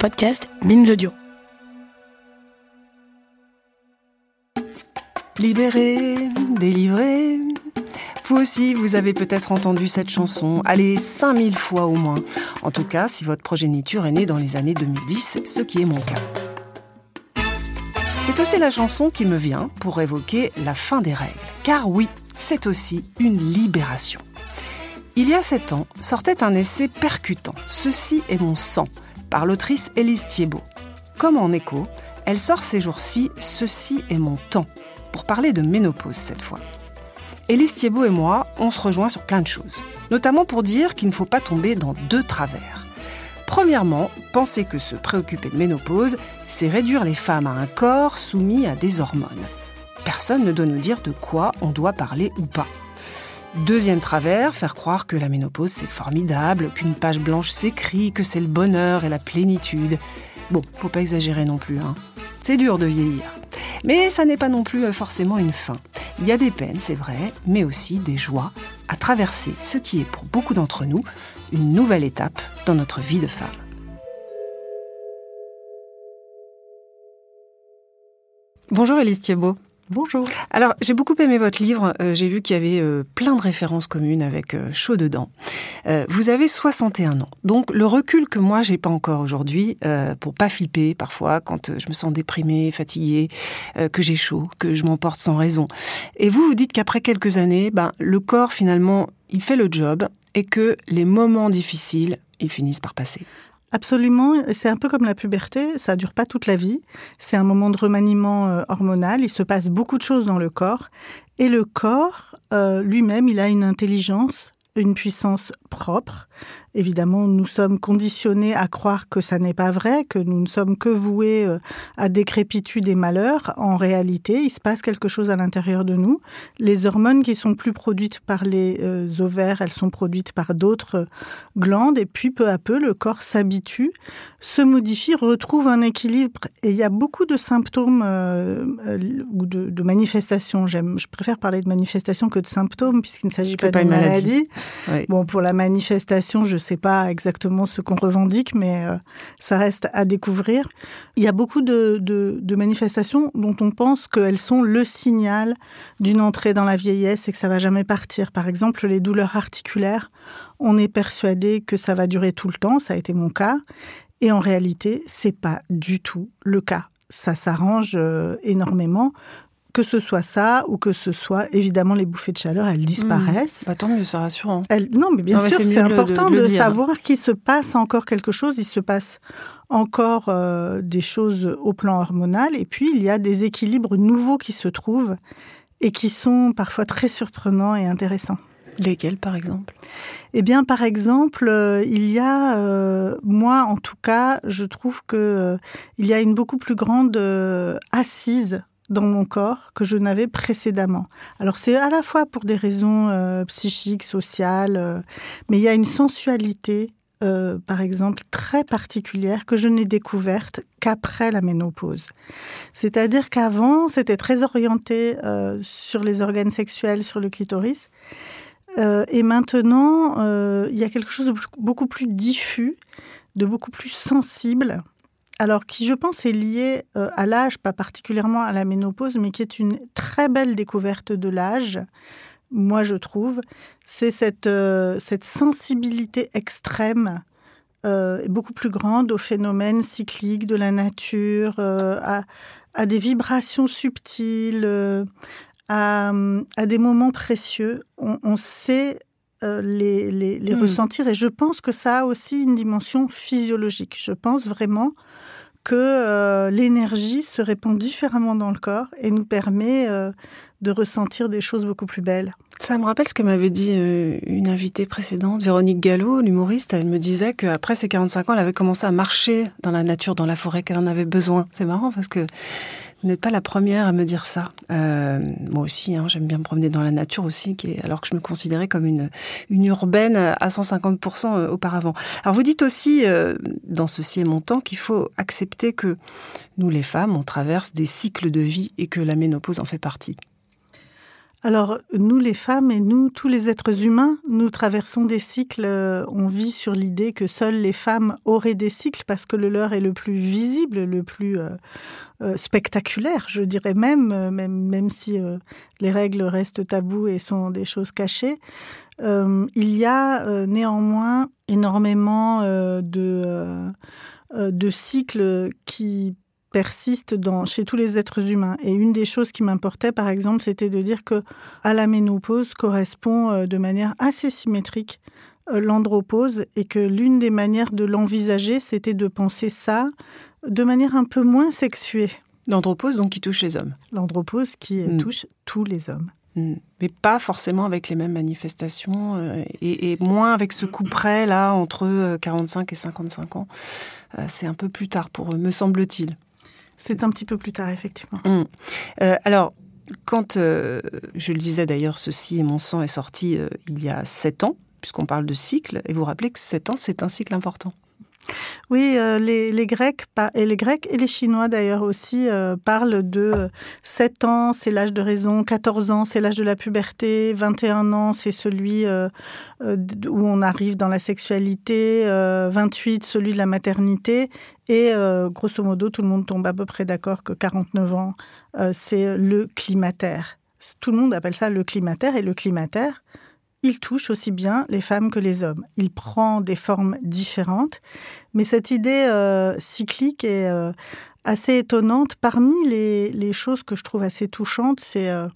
podcast Binge Audio. Libéré, délivré. Vous aussi, vous avez peut-être entendu cette chanson, allez, 5000 fois au moins. En tout cas, si votre progéniture est née dans les années 2010, ce qui est mon cas. C'est aussi la chanson qui me vient pour évoquer la fin des règles. Car oui, c'est aussi une libération. Il y a sept ans, sortait un essai percutant, Ceci est mon sang, par l'autrice Élise Thiebaud. Comme en écho, elle sort ces jours-ci Ceci est mon temps, pour parler de ménopause cette fois. Élise Thiebaud et moi, on se rejoint sur plein de choses, notamment pour dire qu'il ne faut pas tomber dans deux travers. Premièrement, penser que se préoccuper de ménopause, c'est réduire les femmes à un corps soumis à des hormones. Personne ne doit nous dire de quoi on doit parler ou pas. Deuxième travers, faire croire que la ménopause c'est formidable, qu'une page blanche s'écrit, que c'est le bonheur et la plénitude. Bon, faut pas exagérer non plus, hein. C'est dur de vieillir. Mais ça n'est pas non plus euh, forcément une fin. Il y a des peines, c'est vrai, mais aussi des joies à traverser ce qui est pour beaucoup d'entre nous une nouvelle étape dans notre vie de femme. Bonjour Elise Thiebaud. Bonjour. Alors, j'ai beaucoup aimé votre livre. Euh, j'ai vu qu'il y avait euh, plein de références communes avec euh, Chaud dedans. vous avez 61 ans. Donc, le recul que moi, j'ai pas encore aujourd'hui, pour pas flipper parfois quand je me sens déprimée, fatiguée, que j'ai chaud, que je m'emporte sans raison. Et vous, vous dites qu'après quelques années, ben, le corps, finalement, il fait le job et que les moments difficiles, ils finissent par passer. Absolument, c'est un peu comme la puberté, ça dure pas toute la vie. C'est un moment de remaniement euh, hormonal, il se passe beaucoup de choses dans le corps. Et le corps euh, lui-même, il a une intelligence, une puissance propre Évidemment, nous sommes conditionnés à croire que ça n'est pas vrai, que nous ne sommes que voués euh, à décrépitude et malheur. En réalité, il se passe quelque chose à l'intérieur de nous. Les hormones qui sont plus produites par les euh, ovaires, elles sont produites par d'autres euh, glandes. Et puis, peu à peu, le corps s'habitue, se modifie, retrouve un équilibre. Et il y a beaucoup de symptômes ou de, manifestations. je préfère parler de manifestations que de symptômes, puisqu'il ne s'agit pas, d'une maladie. maladie. Bon, pour la manifestation, je sais pas exactement ce qu'on revendique, mais euh, ça reste à découvrir. Il y a beaucoup de, manifestations dont on pense qu'elles sont le signal d'une entrée dans la vieillesse et que ça va jamais partir. Par exemple, les douleurs articulaires, on est persuadé que ça va durer tout le temps, ça a été mon cas, et en réalité, c'est pas du tout le cas ça s'arrange euh, énormément que ce soit ça ou que ce soit évidemment les bouffées de chaleur, elles disparaissent. Mmh. Bah, tant mieux, c'est rassurant. Non, mais bien sûr, c'est important de, savoir qu'il se passe encore quelque chose. Il se passe encore euh, des choses au plan hormonal. Et puis, il y a des équilibres nouveaux qui se trouvent et qui sont parfois très surprenants et intéressants. Lesquels, par exemple? Eh bien, par exemple, euh, il y a, euh, moi en tout cas, je trouve que il y a une beaucoup plus grande assise dans mon corps que je n'avais précédemment. Alors c'est à la fois pour des raisons euh, psychiques, sociales, euh, mais il y a une sensualité, euh, par exemple, très particulière que je n'ai découverte qu'après la ménopause. C'est-à-dire qu'avant, c'était très orienté sur les organes sexuels, sur le clitoris. et maintenant, il y a quelque chose de beaucoup plus diffus, de beaucoup plus sensible, alors qui je pense est lié euh, à l'âge, pas particulièrement à la ménopause, mais qui est une très belle découverte de l'âge, moi je trouve, c'est cette, euh, cette sensibilité extrême, euh, beaucoup plus grande aux phénomènes cycliques de la nature, à, des vibrations subtiles, à, des moments précieux. On, sait les, les, hmm. ressentir et je pense que ça a aussi une dimension physiologique. Je pense vraiment que euh, l'énergie se répand différemment dans le corps et nous permet euh, de ressentir des choses beaucoup plus belles. Ça me rappelle ce que m'avait dit euh, une invitée précédente, Véronique Gallo, l'humoriste. Elle me disait qu'après ses 45 ans, elle avait commencé à marcher dans la nature, dans la forêt, qu'elle en avait besoin. C'est marrant parce que vous n'êtes pas la première à me dire ça. Euh, moi aussi, hein, j'aime bien me promener dans la nature aussi, alors que je me considérais comme une, une urbaine à 150% euh, auparavant. Alors vous dites aussi, dans Ceci est mon temps, qu'il faut accepter que nous, les femmes, on traverse des cycles de vie et que la ménopause en fait partie. Alors, nous les femmes et nous, tous les êtres humains, nous traversons des cycles. Euh, on vit sur l'idée que seules les femmes auraient des cycles parce que le leur est le plus visible, le plus euh, euh, spectaculaire, je dirais même, même, si les règles restent tabous et sont des choses cachées. il y a néanmoins énormément de, de cycles qui persiste dans, chez tous les êtres humains. Et une des choses qui m'importait, par exemple, c'était de dire que à la ménopause correspond euh, de manière assez symétrique euh, l'andropause et que l'une des manières de l'envisager, c'était de penser ça de manière un peu moins sexuée. L'andropause, donc, qui touche les hommes. L'andropause qui mm. touche tous les hommes. Mm. Mais pas forcément avec les mêmes manifestations euh, et, moins avec ce coup près là entre 45 et 55 ans. C'est un peu plus tard pour eux, me semble-t-il. C'est un petit peu plus tard, effectivement. Hum. Euh, alors, quand, euh, je le disais d'ailleurs, ceci et mon sang est sorti euh, il y a sept ans, puisqu'on parle de cycle, et vous rappelez que sept ans, c'est un cycle important. Oui, euh, les, Grecs et les Grecs et les Chinois d'ailleurs aussi euh, parlent de 7 ans, c'est l'âge de raison, 14 ans, c'est l'âge de la puberté, 21 ans, c'est celui euh, où on arrive dans la sexualité, 28, celui de la maternité, et grosso modo, tout le monde tombe à peu près d'accord que 49 ans, c'est le climatère. Tout le monde appelle ça le climatère, et le climatère, il touche aussi bien les femmes que les hommes. Il prend des formes différentes, mais cette idée euh, cyclique est euh, assez étonnante. Parmi les, choses que je trouve assez touchantes, c'est euh,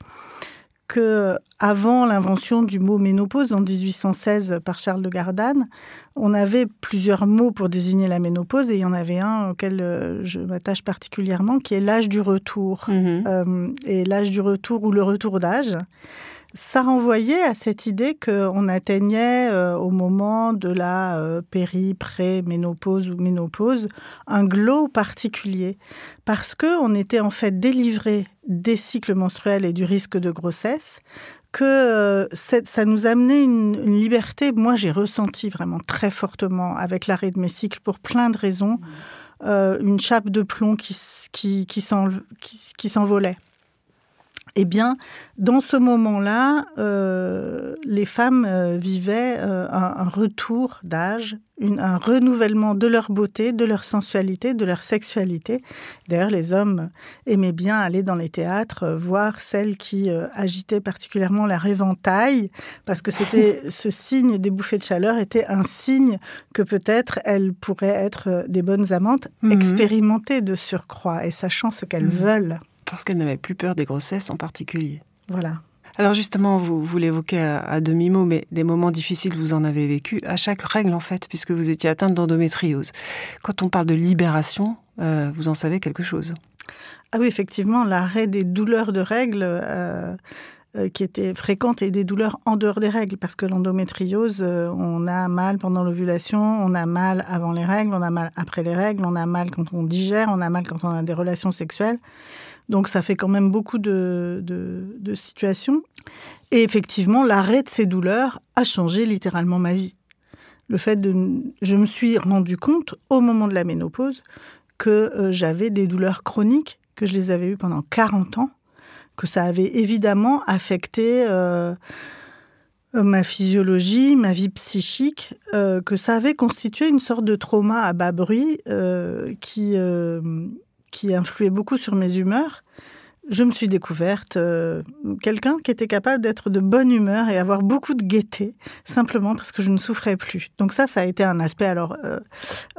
que avant l'invention du mot ménopause en 1816 par Charles de Gardanne, on avait plusieurs mots pour désigner la ménopause et il y en avait un auquel je m'attache particulièrement qui est l'âge du retour. Mmh et l'âge du retour ou le retour d'âge ça renvoyait à cette idée qu'on atteignait euh, au moment de la euh, péri, pré, ménopause ou ménopause un glow particulier parce que on était en fait délivré des cycles menstruels et du risque de grossesse que euh, ça nous amenait une, une liberté. Moi, j'ai ressenti vraiment très fortement avec l'arrêt de mes cycles pour plein de raisons, mmh. une chape de plomb qui, qui, qui s'envolait eh bien, dans ce moment-là, euh, les femmes euh, vivaient euh, un, retour d'âge, un renouvellement de leur beauté, de leur sensualité, de leur sexualité. D'ailleurs, les hommes aimaient bien aller dans les théâtres, voir celles qui agitaient particulièrement leur éventail, parce que c'était ce signe des bouffées de chaleur était un signe que peut-être elles pourraient être des bonnes amantes, mhm. expérimentées de surcroît et sachant ce qu'elles mhm. veulent. Parce qu'elle n'avait plus peur des grossesses en particulier. Voilà. Alors justement, vous, vous l'évoquez à, demi-mot, mais des moments difficiles, vous en avez vécu à chaque règle en fait, puisque vous étiez atteinte d'endométriose. Quand on parle de libération, euh, vous en savez quelque chose? Ah oui, effectivement, l'arrêt des douleurs de règles euh, euh, qui étaient fréquentes et des douleurs en dehors des règles, parce que l'endométriose, on a mal pendant l'ovulation, on a mal avant les règles, on a mal après les règles, on a mal quand on digère, on a mal quand on a des relations sexuelles. Donc ça fait quand même beaucoup de, situations. Et effectivement, l'arrêt de ces douleurs a changé littéralement ma vie. Le fait de, je me suis rendu compte au moment de la ménopause que euh, j'avais des douleurs chroniques, que je les avais eues pendant 40 ans, que ça avait évidemment affecté euh, ma physiologie, ma vie psychique, euh, que ça avait constitué une sorte de trauma à bas bruit qui qui influait beaucoup sur mes humeurs, je me suis découverte euh, quelqu'un qui était capable d'être de bonne humeur et avoir beaucoup de gaieté, simplement parce que je ne souffrais plus. Donc ça, ça a été un aspect alors euh,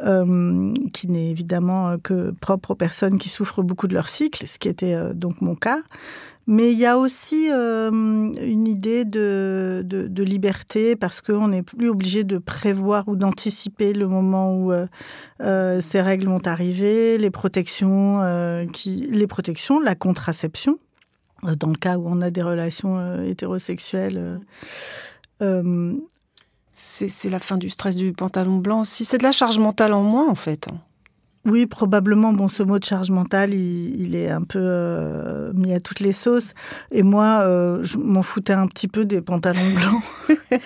euh, qui n'est évidemment que propre aux personnes qui souffrent beaucoup de leur cycle, ce qui était donc mon cas. Mais il y a aussi euh, une idée de, de, liberté parce qu'on n'est plus obligé de prévoir ou d'anticiper le moment où euh, euh, ces règles vont arriver, les protections, les protections, la contraception, dans le cas où on a des relations hétérosexuelles. c'est la fin du stress du pantalon blanc aussi. C'est de la charge mentale en moins, en fait. Oui, probablement. Bon, ce mot de charge mentale, il, est un peu euh, mis à toutes les sauces. Et moi, euh, je m'en foutais un petit peu des pantalons blancs.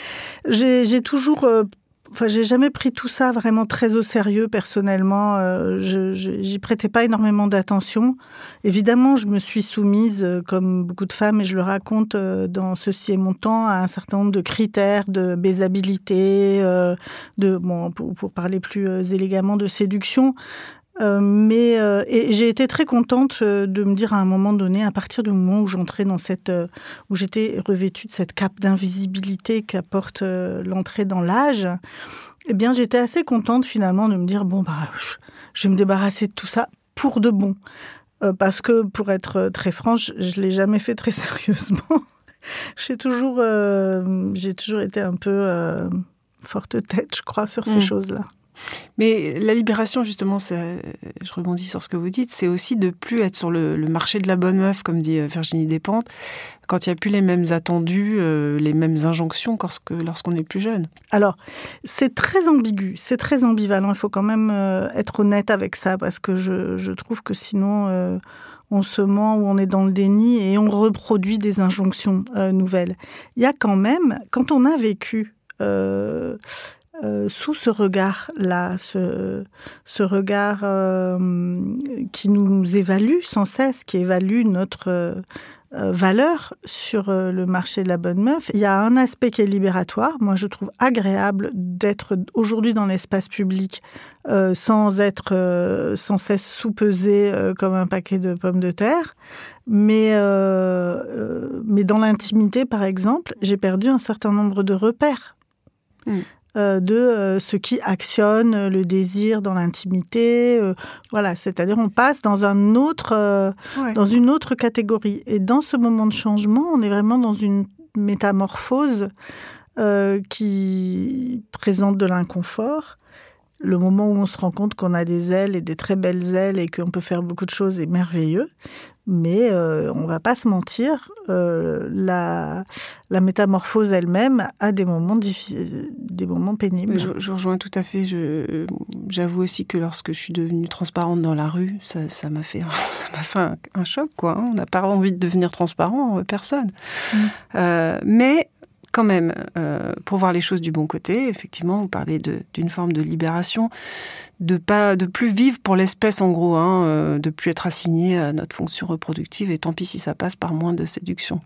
j'ai toujours, euh, Enfin, j'ai jamais pris tout ça vraiment très au sérieux personnellement. Euh, je, j'y prêtais pas énormément d'attention. Évidemment, je me suis soumise, euh, comme beaucoup de femmes, et je le raconte euh, dans Ceci est mon temps, à un certain nombre de critères de baisabilité, de bon, pour, pour, parler plus élégamment de séduction. Euh, mais euh, j'ai été très contente euh, de me dire à un moment donné, à partir du moment où j'entrais dans cette, où j'étais revêtue de cette cape d'invisibilité qu'apporte l'entrée dans l'âge, eh bien j'étais assez contente finalement de me dire bon bah je vais me débarrasser de tout ça pour de bon, parce que pour être très franche, je l'ai jamais fait très sérieusement. j'ai toujours, j'ai toujours été un peu forte tête, je crois, sur ces mmh. choses-là. Mais la libération, justement, je rebondis sur ce que vous dites, c'est aussi de plus être sur le, marché de la bonne meuf, comme dit euh, Virginie Despentes, quand il n'y a plus les mêmes attendus, euh, les mêmes injonctions lorsqu'on est plus jeune. Alors, c'est très ambigu, c'est très ambivalent. Il faut quand même euh, être honnête avec ça, parce que je, trouve que sinon on se ment ou on est dans le déni et on reproduit des injonctions nouvelles. Il y a quand même, quand on a vécu sous ce regard-là, ce, ce, regard euh, qui nous évalue sans cesse, qui évalue notre euh, valeur sur le marché de la bonne meuf. Il y a un aspect qui est libératoire. Moi, je trouve agréable d'être aujourd'hui dans l'espace public sans être sans cesse sous-pesé comme un paquet de pommes de terre. Mais, mais dans l'intimité, par exemple, j'ai perdu un certain nombre de repères. Mm. Euh, de euh, ce qui actionne le désir dans l'intimité. Euh, voilà, c'est-à-dire on passe dans un autre, dans une autre catégorie. Et dans ce moment de changement, on est vraiment dans une métamorphose qui présente de l'inconfort le moment où on se rend compte qu'on a des ailes et des très belles ailes et qu'on peut faire beaucoup de choses est merveilleux. Mais euh, on va pas se mentir, euh, la, la métamorphose elle-même a des moments des moments pénibles. Je, je, rejoins tout à fait. J'avoue aussi que lorsque je suis devenue transparente dans la rue, ça m'a fait, ça fait un, choc. Quoi. Hein. On n'a pas envie de devenir transparent, personne. Mm. Euh, mais quand même, euh, pour voir les choses du bon côté, effectivement, vous parlez d'une forme de libération, de pas, de plus vivre pour l'espèce en gros, hein, euh, de plus être assigné à notre fonction reproductive, et tant pis si ça passe par moins de séduction.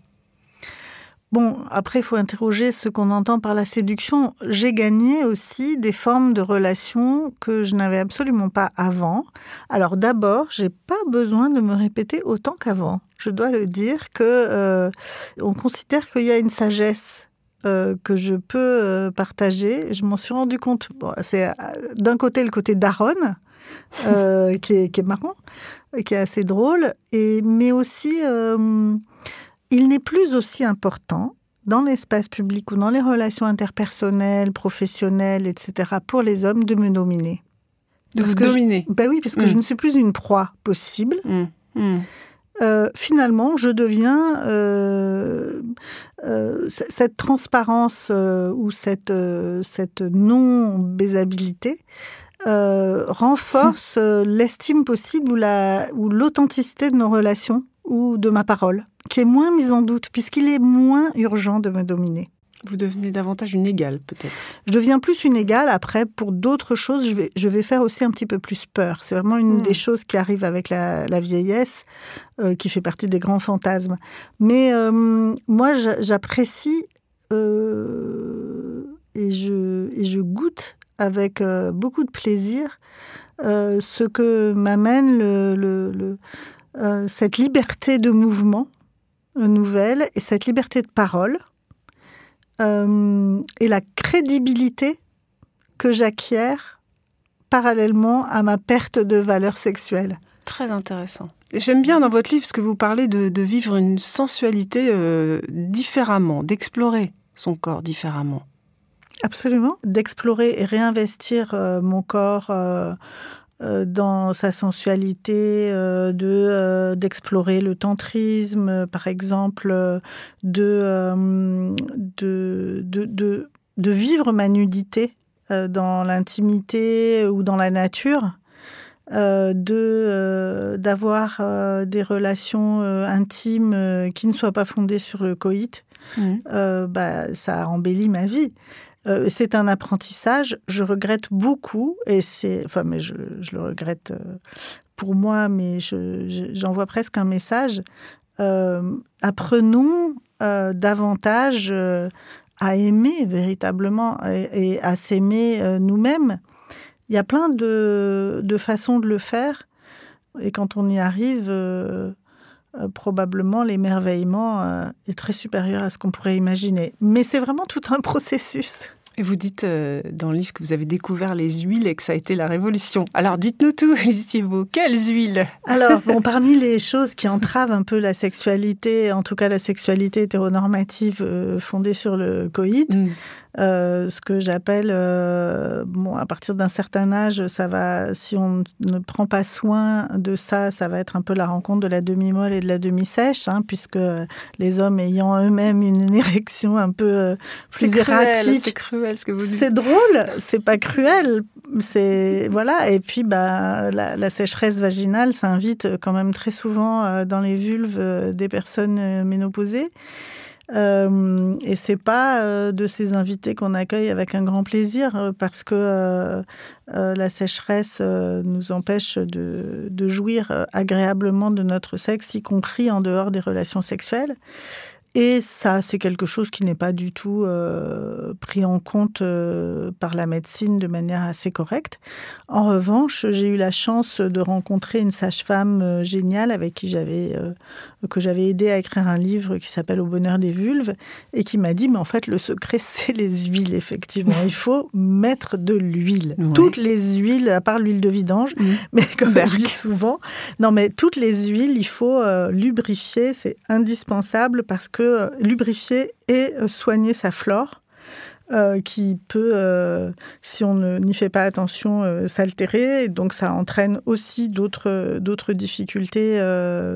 Bon, après, il faut interroger ce qu'on entend par la séduction. J'ai gagné aussi des formes de relations que je n'avais absolument pas avant. Alors d'abord, j'ai pas besoin de me répéter autant qu'avant. Je dois le dire que euh, on considère qu'il y a une sagesse euh, que je peux euh, partager. Je m'en suis rendu compte. c'est euh, d'un côté le côté d'Aaron, qui, est, qui, est, marrant, qui est assez drôle, et, mais aussi il n'est plus aussi important dans l'espace public ou dans les relations interpersonnelles, professionnelles, etc., pour les hommes de me dominer. De vous dominer Ben oui, parce que je mm. ne suis plus une proie possible. Mm. Mm. Euh, finalement, je deviens euh, euh, cette transparence ou cette, cette non-baisabilité renforce l'estime possible ou la ou l'authenticité de nos relations ou de ma parole, qui est moins mise en doute puisqu'il est moins urgent de me dominer. Vous devenez davantage une égale, peut-être. Je deviens plus une égale. Après, pour d'autres choses, je vais, je vais faire aussi un petit peu plus peur. C'est vraiment une hmm. des choses qui arrive avec la, vieillesse, euh, qui fait partie des grands fantasmes. Mais euh, moi, j'apprécie euh, et, je, et je goûte avec beaucoup de plaisir ce que m'amène le, le, cette liberté de mouvement nouvelle et cette liberté de parole euh, et la crédibilité que j'acquiers parallèlement à ma perte de valeur sexuelle. Très intéressant. J'aime bien dans votre livre ce que vous parlez de, vivre une sensualité euh, différemment, d'explorer son corps différemment. Absolument, d'explorer et réinvestir euh, mon corps euh, dans sa sensualité, euh, de euh, d'explorer le tantrisme, par exemple, de, de, de, de, vivre ma nudité dans l'intimité ou dans la nature. de d'avoir des relations intimes qui ne soient pas fondées sur le coït, mmh. bah, ça embellit ma vie. Euh, c'est un apprentissage. Je regrette beaucoup, et c'est, enfin, mais je, je le regrette euh, pour moi, mais j'envoie presque un message. Euh, apprenons davantage à aimer véritablement et, à s'aimer nous-mêmes. Il y a plein de, de, façons de le faire, et quand on y arrive, probablement l'émerveillement est très supérieur à ce qu'on pourrait imaginer. Mais c'est vraiment tout un processus. Et vous dites euh, dans le livre que vous avez découvert les huiles et que ça a été la révolution. Alors dites-nous tout, Elise Thibault. Quelles huiles? Alors, bon, parmi les choses qui entravent un peu la sexualité, en tout cas la sexualité hétéronormative euh, fondée sur le coït, mm. Euh, ce que j'appelle, euh, bon, à partir d'un certain âge, ça va, si on ne prend pas soin de ça, ça va être un peu la rencontre de la demi-molle et de la demi-sèche, hein, puisque les hommes ayant eux-mêmes une érection un peu euh, plus erratique. C'est cruel ce que vous dites. C'est drôle, c'est pas cruel, c'est voilà. Et puis, bah, la, la sécheresse vaginale s'invite quand même très souvent dans les vulves des personnes ménopausées. Euh, et c'est pas euh, de ces invités qu'on accueille avec un grand plaisir euh, parce que euh, la sécheresse nous empêche de, de, jouir agréablement de notre sexe, y compris en dehors des relations sexuelles. Et ça, c'est quelque chose qui n'est pas du tout euh, pris en compte euh, par la médecine de manière assez correcte. En revanche, j'ai eu la chance de rencontrer une sage-femme euh, géniale avec qui j'avais que j'avais aidé à écrire un livre qui s'appelle Au bonheur des vulves et qui m'a dit mais en fait le secret c'est les huiles effectivement. Il faut mettre de l'huile. Toutes les huiles à part l'huile de vidange, mmh. mais comme je dis souvent, non mais toutes les huiles, il faut lubrifier, c'est indispensable parce que lubrifier et euh, soigner sa flore. Euh, qui peut, euh, si on n'y fait pas attention, euh, s'altérer. Donc ça entraîne aussi d'autres d'autres difficultés,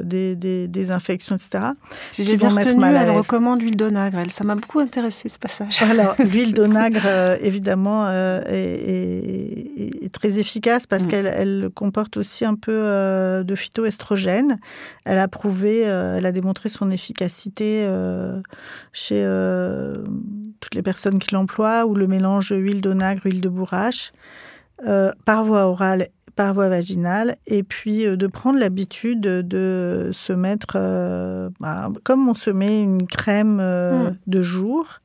des, des, des, infections, etc. Si j'ai bien retenu, elle recommande l'huile d'onagre. Elle, ça m'a beaucoup intéressé ce passage. Alors l'huile d'onagre, évidemment, est, est, est, très efficace parce mm. qu'elle elle comporte aussi un peu de phytoestrogène. Elle a prouvé, elle a démontré son efficacité chez toutes les personnes qui l'emploient, ou le mélange huile d'onagre, huile de bourrache, euh, par voie orale, par voie vaginale, et puis euh, de prendre l'habitude de se mettre, euh, bah, comme on se met une crème hmm. de jour,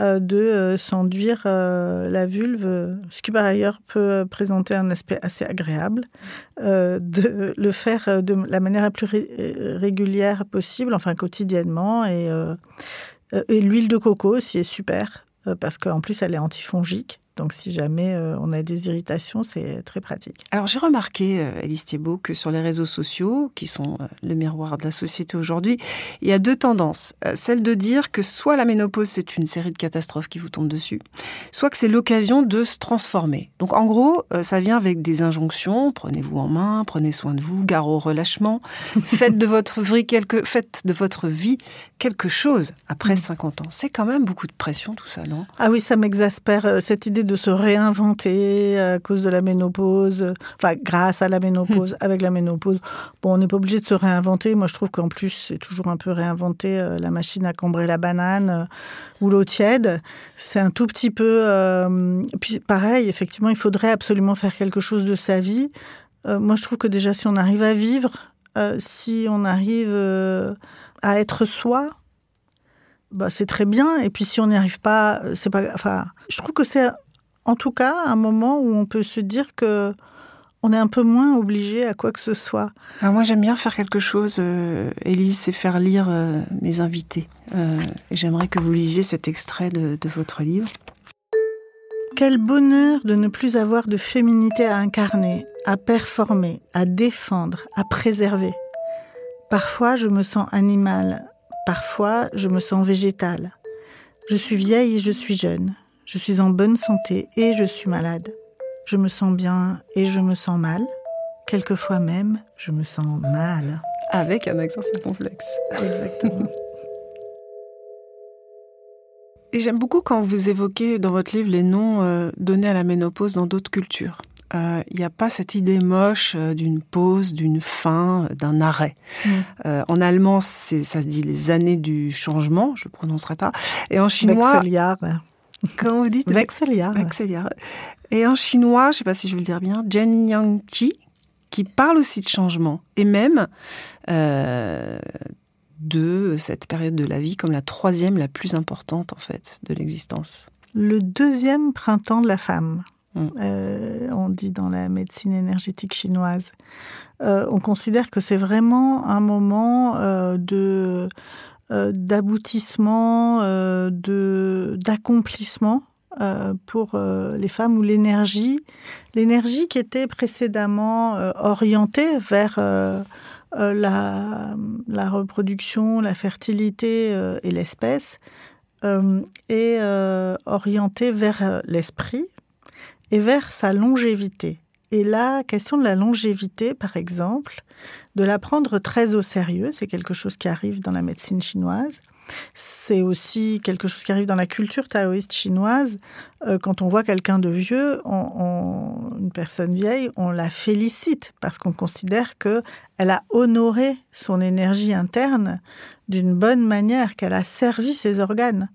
de s'enduire la vulve, ce qui par ailleurs peut présenter un aspect assez agréable, de le faire de la manière la plus régulière possible, enfin quotidiennement, et et l'huile de coco aussi est super, euh, parce qu'en plus, elle est antifongique. Donc, si jamais euh, on a des irritations, c'est très pratique. Alors, j'ai remarqué, euh, Alice Thiebaud, que sur les réseaux sociaux, qui sont euh, le miroir de la société aujourd'hui, il y a deux tendances. Celle de dire que soit la ménopause, c'est une série de catastrophes qui vous tombent dessus, soit que c'est l'occasion de se transformer. Donc, en gros, ça vient avec des injonctions. Prenez-vous en main, prenez soin de vous, gare au relâchement. faites, de votre vie quelque, faites de votre vie quelque chose après 50 mm. ans. C'est quand même beaucoup de pression, tout ça, non? Ah oui, ça m'exaspère, cette idée de se réinventer à cause de la ménopause, enfin grâce à la ménopause, hmm. avec la ménopause. Bon, on n'est pas obligé de se réinventer. Moi, je trouve qu'en plus, c'est toujours un peu réinventer euh, la machine à cambrer la banane euh, ou l'eau tiède. C'est un tout petit peu... Euh, puis pareil, effectivement, il faudrait absolument faire quelque chose de sa vie. moi, je trouve que déjà, si on arrive à vivre, si on arrive à être soi, bah, c'est très bien. Et puis si on n'y arrive pas, c'est pas. Enfin, je trouve que c'est en tout cas un moment où on peut se dire que on est un peu moins obligé à quoi que ce soit. Alors moi j'aime bien faire quelque chose, euh, Élise, c'est faire lire euh, mes invités. Euh, J'aimerais que vous lisiez cet extrait de, de votre livre. Quel bonheur de ne plus avoir de féminité à incarner, à performer, à défendre, à préserver. Parfois je me sens animale, parfois je me sens végétale. Je suis vieille et je suis jeune. Je suis en bonne santé et je suis malade. Je me sens bien et je me sens mal. Quelquefois même, je me sens mal. Avec un accent circonflexe. Exactement. Et j'aime beaucoup quand vous évoquez dans votre livre les noms euh, donnés à la ménopause dans d'autres cultures. Euh, il n'y a pas cette idée moche euh, d'une pause, d'une fin, d'un arrêt. Mm. en allemand, ça se dit les années du changement, je ne le prononcerai pas. Et en chinois, Comment vous dites Vexelia. Vexelia. Et en chinois, je ne sais pas si je vais le dire bien, Jen Yang Qi, qui parle aussi de changement. Et même euh, de cette période de la vie comme la troisième, la plus importante en fait de l'existence. Le deuxième printemps de la femme. Mm. Euh, on dit dans la médecine énergétique chinoise. Euh, on considère que c'est vraiment un moment euh, de d'aboutissement, de d'accomplissement pour les femmes où l'énergie, l'énergie qui était précédemment orientée vers la, la, reproduction, la fertilité et l'espèce, est orientée vers l'esprit et vers sa longévité. Et la question de la longévité, par exemple, de la prendre très au sérieux, c'est quelque chose qui arrive dans la médecine chinoise. C'est aussi quelque chose qui arrive dans la culture taoïste chinoise. Euh, quand on voit quelqu'un de vieux, une personne vieille, on la félicite parce qu'on considère que elle a honoré son énergie interne d'une bonne manière, qu'elle a servi ses organes.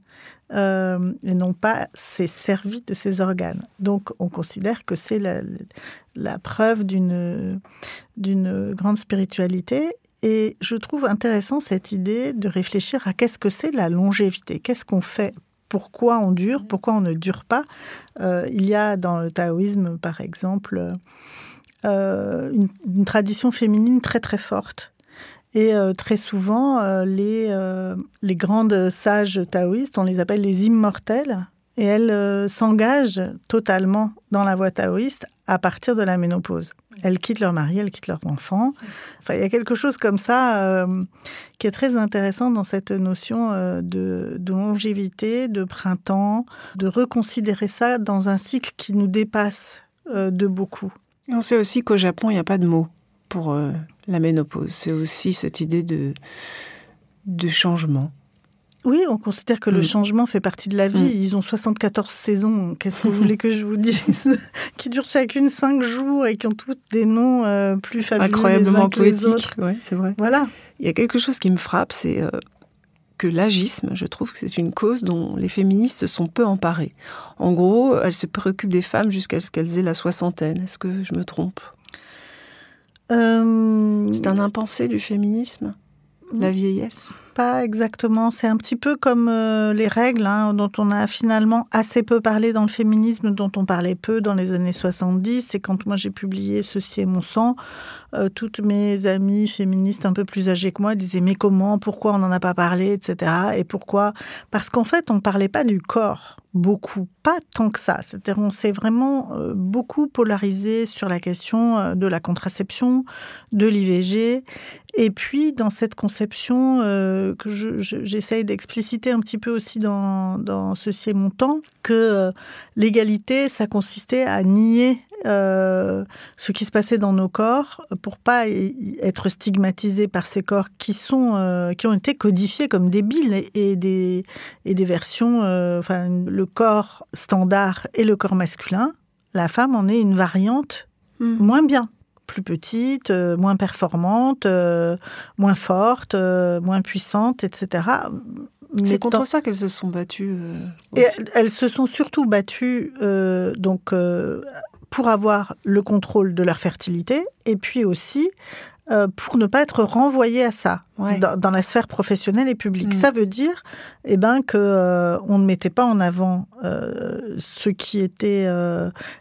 Euh, et non pas s'est servi de ses organes. Donc on considère que c'est la, preuve d'une grande spiritualité. Et je trouve intéressant cette idée de réfléchir à qu'est-ce que c'est la longévité, qu'est-ce qu'on fait? Pourquoi on dure, pourquoi on ne dure pas? Euh, il y a dans le taoïsme, par exemple, euh, une, tradition féminine très très forte. Et euh, très souvent, euh, les, euh, les grandes sages taoïstes, on les appelle les immortelles, et elles s'engagent totalement dans la voie taoïste à partir de la ménopause. Elles quittent leur mari, elles quittent leur enfant. Enfin, il y a quelque chose comme ça qui est très intéressant dans cette notion de, longévité, de printemps, de reconsidérer ça dans un cycle qui nous dépasse de beaucoup. On sait aussi qu'au Japon, il n'y a pas de mots pour euh, la ménopause. C'est aussi cette idée de, de changement. Oui, on considère que le mm. changement fait partie de la vie. Mm. Ils ont 74 saisons, qu'est-ce que vous voulez que je vous dise Qui durent chacune 5 jours et qui ont toutes des noms euh, plus fabuleux. Incroyablement poétiques, oui, c'est vrai. Voilà. Il y a quelque chose qui me frappe, c'est euh, que l'agisme, je trouve que c'est une cause dont les féministes se sont peu emparées. En gros, elles se préoccupent des femmes jusqu'à ce qu'elles aient la soixantaine. Est-ce que je me trompe? Euh, c'est un impensé du féminisme la vieillesse Pas exactement. C'est un petit peu comme euh, les règles, hein, dont on a finalement assez peu parlé dans le féminisme, dont on parlait peu dans les années 70. Et quand moi j'ai publié Ceci est mon sang, euh, toutes mes amies féministes un peu plus âgées que moi disaient Mais comment? Pourquoi on n'en a pas parlé? Etc. Et pourquoi? Parce qu'en fait, on ne parlait pas du corps beaucoup, pas tant que ça. C'est-à-dire on s'est vraiment euh, beaucoup polarisé sur la question de la contraception, de l'IVG et puis, dans cette conception euh, que j'essaye d'expliciter un petit peu aussi dans, dans Ceci est mon temps, que euh, l'égalité, ça consistait à nier euh, ce qui se passait dans nos corps pour pas être stigmatisé par ces corps qui sont qui ont été codifiés comme débiles et, des et des versions enfin le corps standard et le corps masculin la femme en est une variante mmh. moins bien plus petite, euh, moins performante, euh, moins forte, euh, moins puissante, etc. C'est contre ça qu'elles se sont battues. elles, se sont surtout battues donc pour avoir le contrôle de leur fertilité et puis aussi euh, pour ne pas être renvoyé à ça dans, la sphère professionnelle et publique. Mm. Ça veut dire eh ben, que euh, on ne mettait pas en avant euh, ce qui était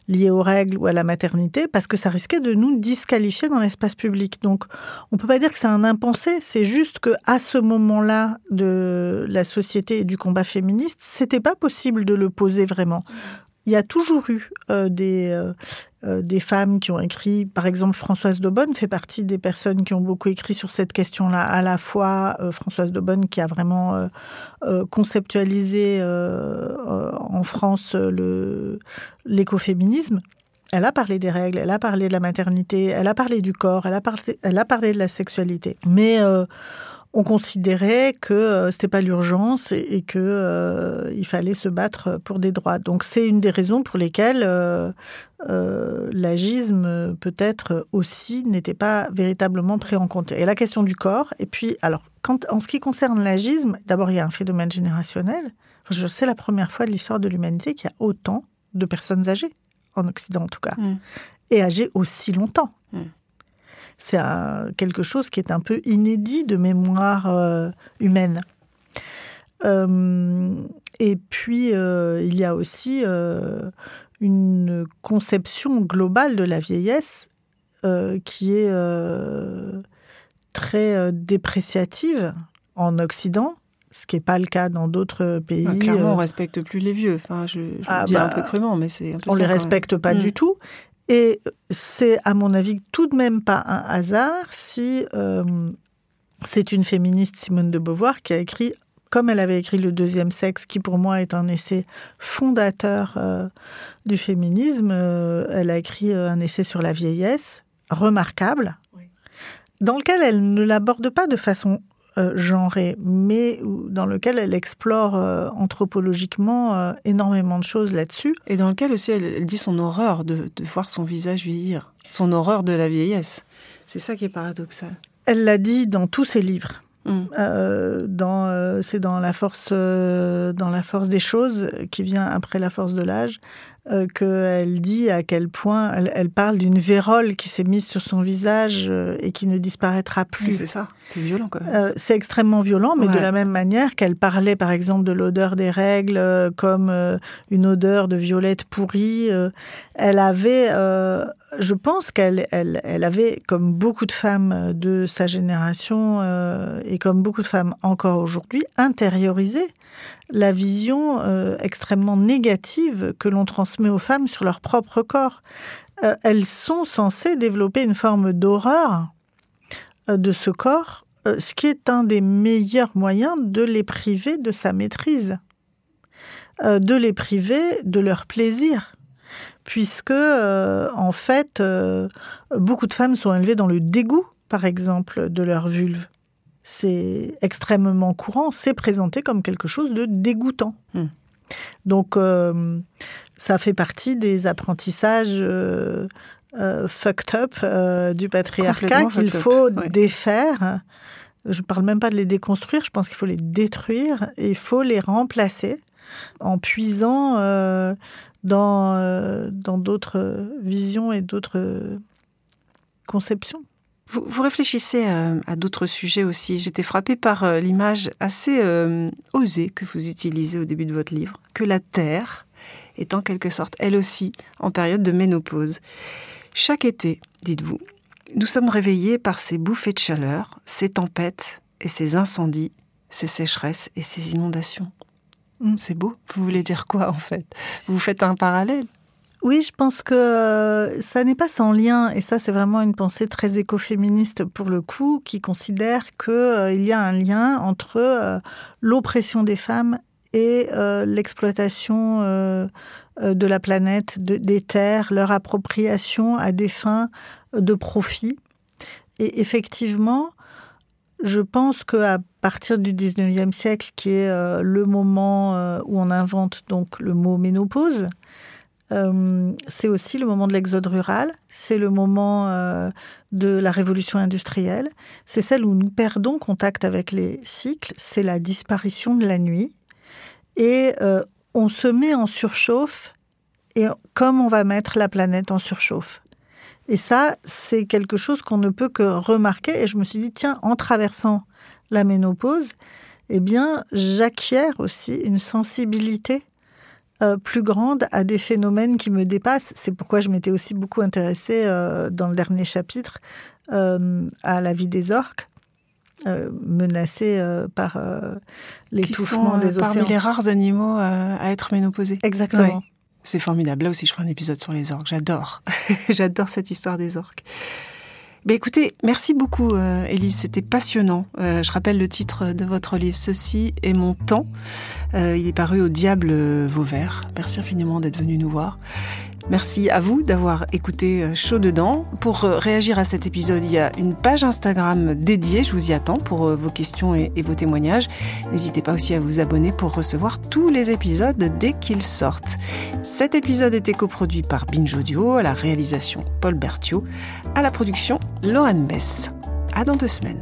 lié aux règles ou à la maternité parce que ça risquait de nous disqualifier dans l'espace public. Donc on ne peut pas dire que c'est un impensé, c'est juste que à ce moment-là de la société et du combat féministe, c'était pas possible de le poser vraiment il y a toujours eu euh, des, euh, euh, des femmes qui ont écrit, par exemple Françoise Daubonne fait partie des personnes qui ont beaucoup écrit sur cette question-là, à la fois Françoise Daubonne qui a vraiment conceptualisé en France l'écoféminisme. Elle a parlé des règles, elle a parlé de la maternité, elle a parlé du corps, elle a parlé, elle a parlé de la sexualité. Mais on considérait que euh, c'était pas l'urgence et, que euh, il fallait se battre pour des droits. Donc c'est une des raisons pour lesquelles euh, l'agisme peut-être aussi n'était pas véritablement pris en compte. Et la question du corps. Et puis alors, quand, en ce qui concerne l'agisme, d'abord il y a un phénomène générationnel. Je sais la première fois de l'histoire de l'humanité qu'il y a autant de personnes âgées, en Occident en tout cas, Mm. et âgées aussi longtemps. Mm. C'est un- quelque chose qui est un peu inédit de mémoire euh, humaine. Euh, et puis, euh, il y a aussi euh, une conception globale de la vieillesse euh, qui est euh, très euh, dépréciative en Occident, ce qui n'est pas le cas dans d'autres pays. Ah, clairement, on respecte plus les vieux. Enfin, je, je Ah, le dis un bah, peu crûment, mais c'est un peu on ça, les respecte pas Mm. du tout. Et c'est, à mon avis, tout de même pas un hasard si euh, c'est une féministe, Simone de Beauvoir, qui a écrit, comme elle avait écrit Le deuxième sexe, qui pour moi est un essai fondateur euh, du féminisme, euh, elle a écrit un essai sur la vieillesse, remarquable, Oui. dans lequel elle ne l'aborde pas de façon euh, genrée, mais dans lequel elle explore euh, anthropologiquement euh, énormément de choses là-dessus. Et dans lequel aussi, elle, elle dit son horreur de, de voir son visage vieillir, son horreur de la vieillesse. C'est ça qui est paradoxal. Elle l'a dit dans tous ses livres. Mm. Euh, c'est dans la force, dans la force des choses qui vient après la force de l'âge euh, qu'elle dit à quel point elle, elle parle d'une vérole qui s'est mise sur son visage euh, et qui ne disparaîtra plus. C'est ça, c'est violent quand même. Euh, c'est extrêmement violent, mais de la même manière qu'elle parlait, par exemple, de l'odeur des règles comme une odeur de violette pourrie. elle avait, je pense qu'elle elle, elle avait, comme beaucoup de femmes de sa génération et comme beaucoup de femmes encore aujourd'hui, intériorisé la vision euh, extrêmement négative que l'on transmet aux femmes sur leur propre corps. Euh, elles sont censées développer une forme d'horreur euh, de ce corps, ce qui est un des meilleurs moyens de les priver de sa maîtrise, de les priver de leur plaisir. Puisque, en fait, beaucoup de femmes sont élevées dans le dégoût, par exemple, de leur vulve. C'est extrêmement courant, c'est présenté comme quelque chose de dégoûtant. Hmm. Donc, euh, ça fait partie des apprentissages euh, euh, fucked up du patriarcat qu'il up, faut ouais. défaire. Je ne parle même pas de les déconstruire, je pense qu'il faut les détruire et il faut les remplacer en puisant dans dans d'autres visions et d'autres conceptions. Vous, vous réfléchissez à, à d'autres sujets aussi. J'étais frappée par euh, l'image assez euh, osée que vous utilisez au début de votre livre, que la Terre est en quelque sorte, elle aussi, en période de ménopause. Chaque été, dites-vous, nous sommes réveillés par ces bouffées de chaleur, ces tempêtes et ces incendies, ces sécheresses et ces inondations. Mm. C'est beau. Vous voulez dire quoi en fait? Vous faites un parallèle? Oui, je pense que euh, ça n'est pas sans lien, et ça c'est vraiment une pensée très écoféministe pour le coup, qui considère qu'il y a un lien entre euh, l'oppression des femmes et euh, l'exploitation euh, euh, de la planète, de- des terres, leur appropriation à des fins de profit. Et effectivement, je pense qu'à partir du 19e siècle, qui est euh, le moment euh, où on invente donc le mot ménopause, euh, c'est aussi le moment de l'exode rural, c'est le moment euh, de la révolution industrielle, c'est celle où nous perdons contact avec les cycles, c'est la disparition de la nuit, et euh, on se met en surchauffe, et comme on va mettre la planète en surchauffe. Et ça, c'est quelque chose qu'on ne peut que remarquer, et je me suis dit, tiens, en traversant la ménopause, eh bien, j'acquiers aussi une sensibilité euh, plus grande à des phénomènes qui me dépassent. C'est pourquoi je m'étais aussi beaucoup intéressée euh, dans le dernier chapitre euh, à la vie des orques, menacés par l'étouffement des parmi océans. les rares animaux à être ménopausés. Exactement. Ouais. C'est formidable. Là aussi, je ferai un épisode sur les orques. J'adore. J'adore cette histoire des orques. Ben écoutez, merci beaucoup, euh, Élise. C'était passionnant. Euh, je rappelle le titre de votre livre Ceci est mon temps. Euh, il est paru au Diable Vauvert. Merci infiniment d'être venu nous voir. Merci à vous d'avoir écouté euh, Chaud dedans. Pour euh, réagir à cet épisode, il y a une page Instagram dédiée. Je vous y attends pour euh, vos questions et, vos témoignages. N'hésitez pas aussi à vous abonner pour recevoir tous les épisodes dès qu'ils sortent. Cet épisode était coproduit par Binge Audio, à la réalisation Paul Berthiaud, à la production Lohan Bess. À dans deux semaines.